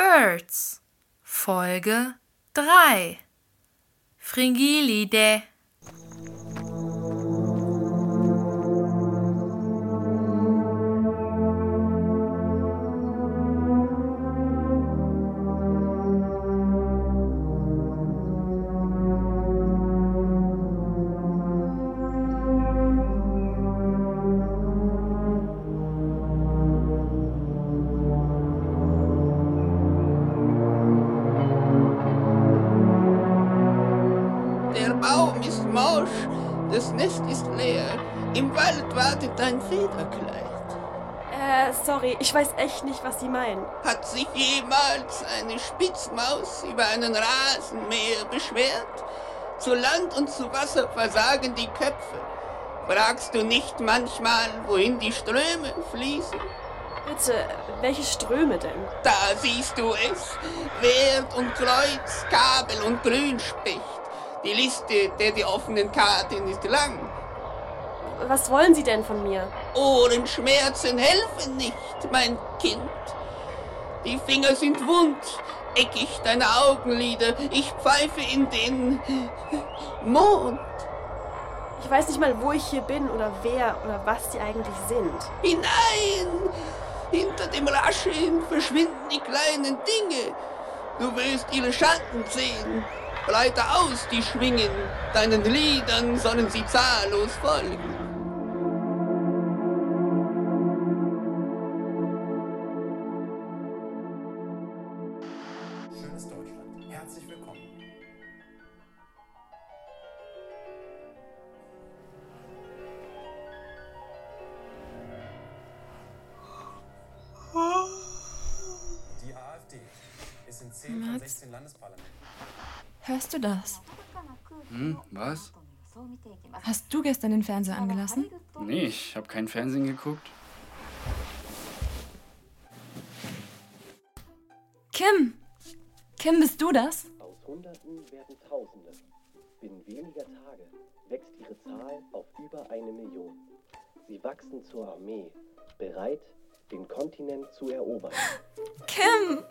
Birds. Folge 3 Fringilide das Nest ist leer. Im Wald wartet dein Federkleid. Äh, sorry, ich weiß echt nicht, was Sie meinen. Hat sich jemals eine Spitzmaus über einen Rasenmäher beschwert? Zu Land und zu Wasser versagen die Köpfe. Fragst du nicht manchmal, wohin die Ströme fließen? Bitte, welche Ströme denn? Da siehst du es. Wert und Kreuz, Kabel und Grünspecht. Die Liste der die offenen Karten ist lang. Was wollen Sie denn von mir? Ohrenschmerzen helfen nicht, mein Kind. Die Finger sind wund, eckig deine Augenlider. Ich pfeife in den Mond Ich weiß nicht mal, wo ich hier bin oder wer oder was Sie eigentlich sind. hinein. Hinter dem Rascheln verschwinden die kleinen Dinge. Du wirst ihre Schatten sehen. Breiter aus die Schwingen, deinen Liedern sollen sie zahllos folgen. Schönes Deutschland. Herzlich willkommen. Die AfD ist in 10 von Mats? 16 Landesparlamenten. Hörst du das? Hm, was? Hast du gestern den Fernseher angelassen? Nee, ich habe kein Fernsehen geguckt. Kim! Kim, bist du das? Aus Hunderten werden Tausende. Binnen weniger Tage wächst ihre Zahl auf über eine Million. Sie wachsen zur Armee, bereit, den Kontinent zu erobern. Kim!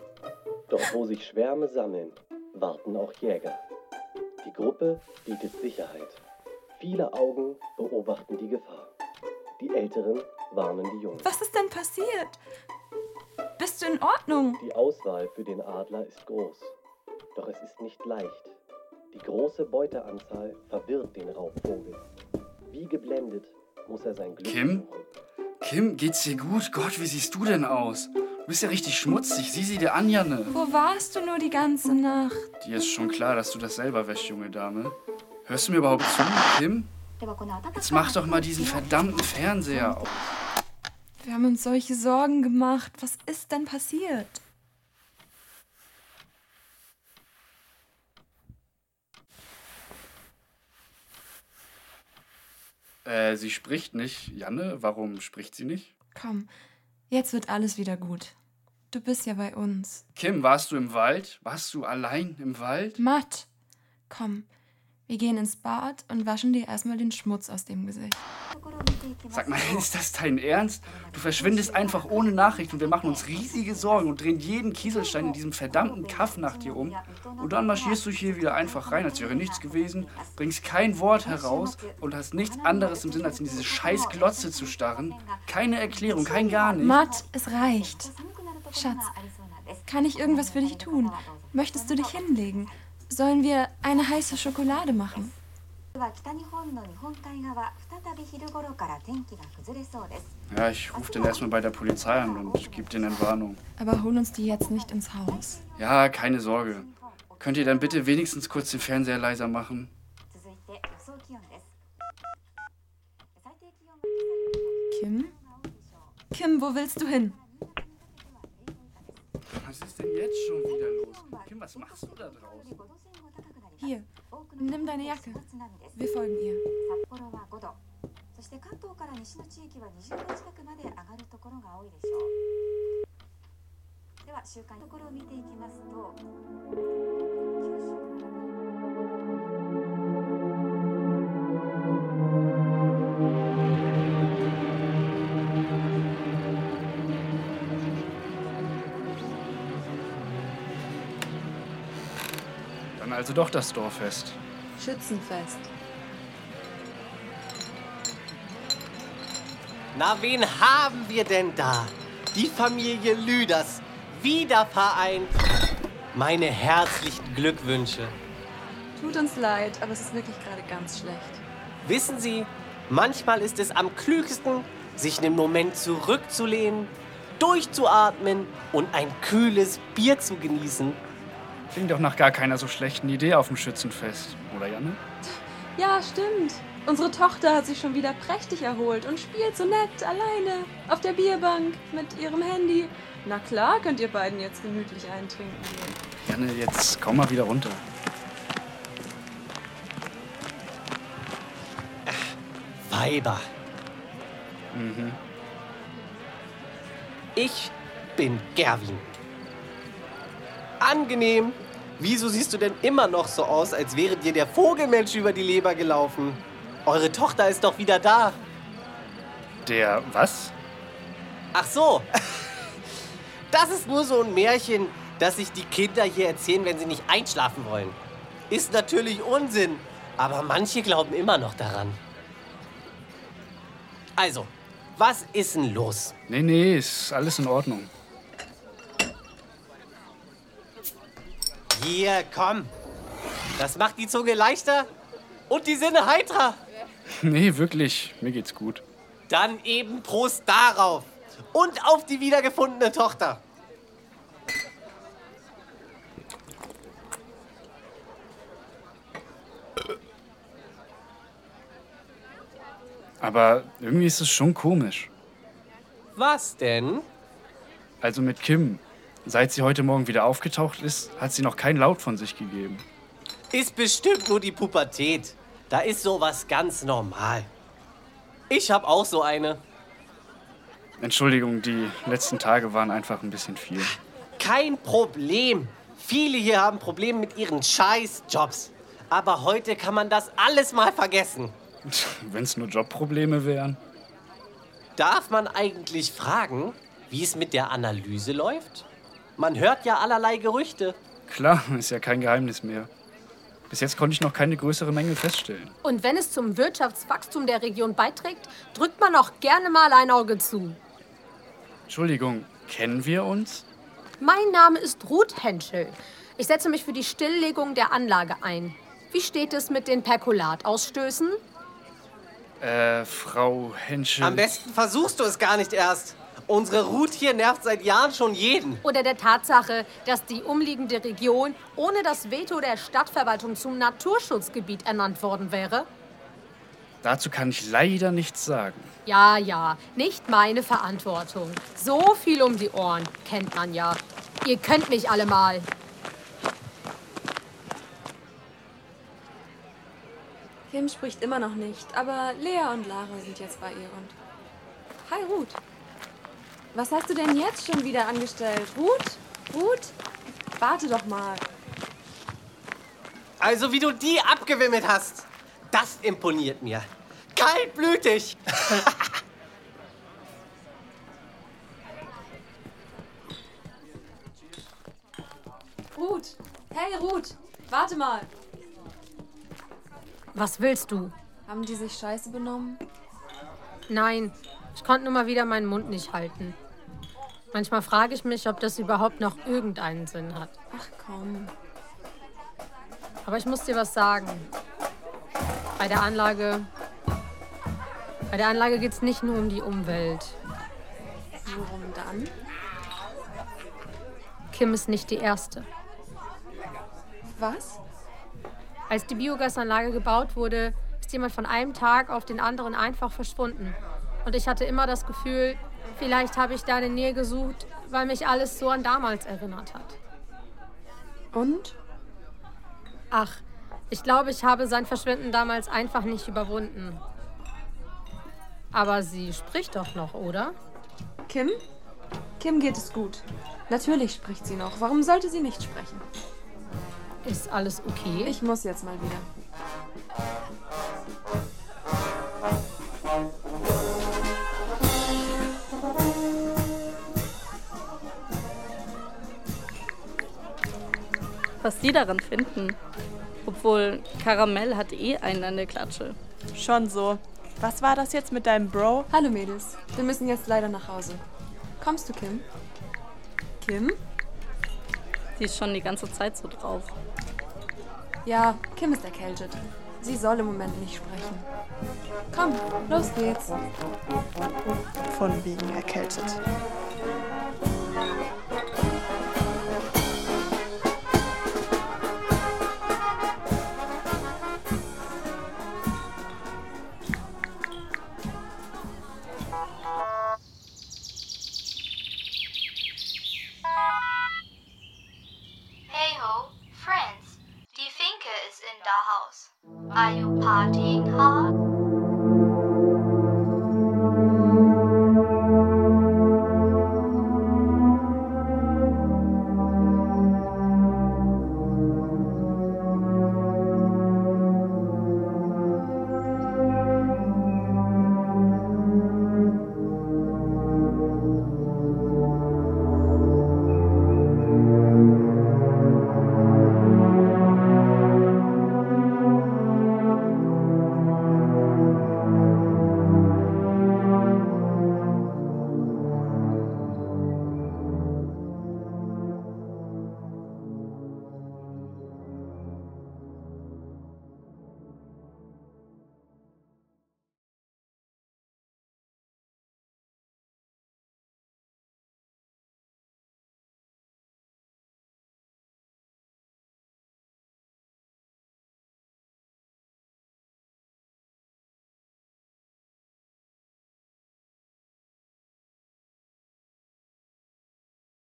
Doch wo sich Schwärme sammeln, warten auch Jäger. Die Gruppe bietet Sicherheit. Viele Augen beobachten die Gefahr. Die Älteren warnen die Jungen. Was ist denn passiert? Bist du in Ordnung? Die Auswahl für den Adler ist groß. Doch es ist nicht leicht. Die große Beuteanzahl verwirrt den Raubvogel. Wie geblendet muss er sein Glück Kim? suchen. Kim, geht's dir gut? Gott, wie siehst du denn aus? Du bist ja richtig schmutzig. Sieh sie dir an, Janne. Wo warst du nur die ganze Nacht? Dir ist schon klar, dass du das selber wäschst, junge Dame. Hörst du mir überhaupt zu, Kim? Jetzt mach doch mal diesen verdammten Fernseher auf. Wir haben uns solche Sorgen gemacht. Was ist denn passiert? Äh, sie spricht nicht. Janne, warum spricht sie nicht? Komm, jetzt wird alles wieder gut. Du bist ja bei uns. Kim, warst du im Wald? Warst du allein im Wald? Matt, komm, wir gehen ins Bad und waschen dir erstmal den Schmutz aus dem Gesicht. Sag mal, ist das dein Ernst? Du verschwindest einfach ohne Nachricht und wir machen uns riesige Sorgen und drehen jeden Kieselstein in diesem verdammten Kaff nach dir um. Und dann marschierst du hier wieder einfach rein, als wäre nichts gewesen, bringst kein Wort heraus und hast nichts anderes im Sinn, als in diese scheiß Glotze zu starren. Keine Erklärung, kein gar nichts. Matt, es reicht. Schatz, kann ich irgendwas für dich tun? Möchtest du dich hinlegen? Sollen wir eine heiße Schokolade machen? Ja, ich rufe den erstmal bei der Polizei an und gebe denen Entwarnung. Aber hol uns die jetzt nicht ins Haus. Ja, keine Sorge. Könnt ihr dann bitte wenigstens kurz den Fernseher leiser machen? Kim? Kim, wo willst du hin? Was ist denn jetzt schon wieder los? Kim, was machst du da draußen? Hier, nimm deine Jacke. Wir folgen ihr. そして関東から西の地域は20度近くまで上がるところが多いでしょうでは週間のところを見ていきますと九州から also doch das Dorffest. Schützenfest. Na, wen haben wir denn da? Die Familie Lüders. Wieder vereint. Meine herzlichen Glückwünsche. Tut uns leid, aber es ist wirklich gerade ganz schlecht. Wissen Sie, manchmal ist es am klügsten, sich einen Moment zurückzulehnen, durchzuatmen und ein kühles Bier zu genießen. Klingt doch nach gar keiner so schlechten Idee auf dem Schützenfest, oder Janne? Ja, stimmt. Unsere Tochter hat sich schon wieder prächtig erholt und spielt so nett alleine auf der Bierbank mit ihrem Handy. Na klar, könnt ihr beiden jetzt gemütlich eintrinken gehen. Janne, jetzt komm mal wieder runter. Weiber. Mhm. Ich bin Gerwin. Angenehm. Wieso siehst du denn immer noch so aus, als wäre dir der Vogelmensch über die Leber gelaufen? Eure Tochter ist doch wieder da. Der was? Ach so. Das ist nur so ein Märchen, das sich die Kinder hier erzählen, wenn sie nicht einschlafen wollen. Ist natürlich Unsinn, aber manche glauben immer noch daran. Also, was ist denn los? Nee, nee, ist alles in Ordnung. Hier, komm. Das macht die Zunge leichter und die Sinne heitrer. Nee, wirklich, mir geht's gut. Dann eben Prost darauf und auf die wiedergefundene Tochter. Aber irgendwie ist es schon komisch. Was denn? Also mit Kim. Seit sie heute Morgen wieder aufgetaucht ist, hat sie noch kein Laut von sich gegeben. Ist bestimmt nur die Pubertät. Da ist sowas ganz normal. Ich hab auch so eine. Entschuldigung, die letzten Tage waren einfach ein bisschen viel. Kein Problem. Viele hier haben Probleme mit ihren Scheißjobs. Aber heute kann man das alles mal vergessen. Wenn es nur Jobprobleme wären. Darf man eigentlich fragen, wie es mit der Analyse läuft? Man hört ja allerlei Gerüchte. Klar, ist ja kein Geheimnis mehr. Bis jetzt konnte ich noch keine größere Menge feststellen. Und wenn es zum Wirtschaftswachstum der Region beiträgt, drückt man auch gerne mal ein Auge zu. Entschuldigung, kennen wir uns? Mein Name ist Ruth Henschel. Ich setze mich für die Stilllegung der Anlage ein. Wie steht es mit den Perkulatausstößen? Äh, Frau Henschel. Am besten versuchst du es gar nicht erst. Unsere Ruth hier nervt seit Jahren schon jeden. Oder der Tatsache, dass die umliegende Region ohne das Veto der Stadtverwaltung zum Naturschutzgebiet ernannt worden wäre? Dazu kann ich leider nichts sagen. Ja, ja, nicht meine Verantwortung. So viel um die Ohren, kennt man ja. Ihr könnt mich alle mal. Kim spricht immer noch nicht, aber Lea und Lara sind jetzt bei ihr und. Hi, Ruth. Was hast du denn jetzt schon wieder angestellt? Ruth? Ruth? Warte doch mal. Also wie du die abgewimmelt hast, das imponiert mir. Kaltblütig. Ruth! Hey, Ruth! Warte mal! Was willst du? Haben die sich scheiße benommen? Nein, ich konnte nur mal wieder meinen Mund nicht halten. Manchmal frage ich mich, ob das überhaupt noch irgendeinen Sinn hat. Ach komm. Aber ich muss dir was sagen. Bei der Anlage. Bei der Anlage geht es nicht nur um die Umwelt. Worum dann? Kim ist nicht die Erste. Was? Als die Biogasanlage gebaut wurde, ist jemand von einem Tag auf den anderen einfach verschwunden. Und ich hatte immer das Gefühl, vielleicht habe ich deine Nähe gesucht, weil mich alles so an damals erinnert hat. Und? Ach, ich glaube, ich habe sein Verschwinden damals einfach nicht überwunden. Aber sie spricht doch noch, oder? Kim? Kim geht es gut. Natürlich spricht sie noch. Warum sollte sie nicht sprechen? Ist alles okay? Ich muss jetzt mal wieder. Was die daran finden. Obwohl Karamell hat eh einen an der Klatsche. Schon so. Was war das jetzt mit deinem Bro? Hallo Mädels, wir müssen jetzt leider nach Hause. Kommst du, Kim? Kim? Die ist schon die ganze Zeit so drauf. Ja, Kim ist erkältet. Sie soll im Moment nicht sprechen. Komm, los geht's. Von wegen erkältet.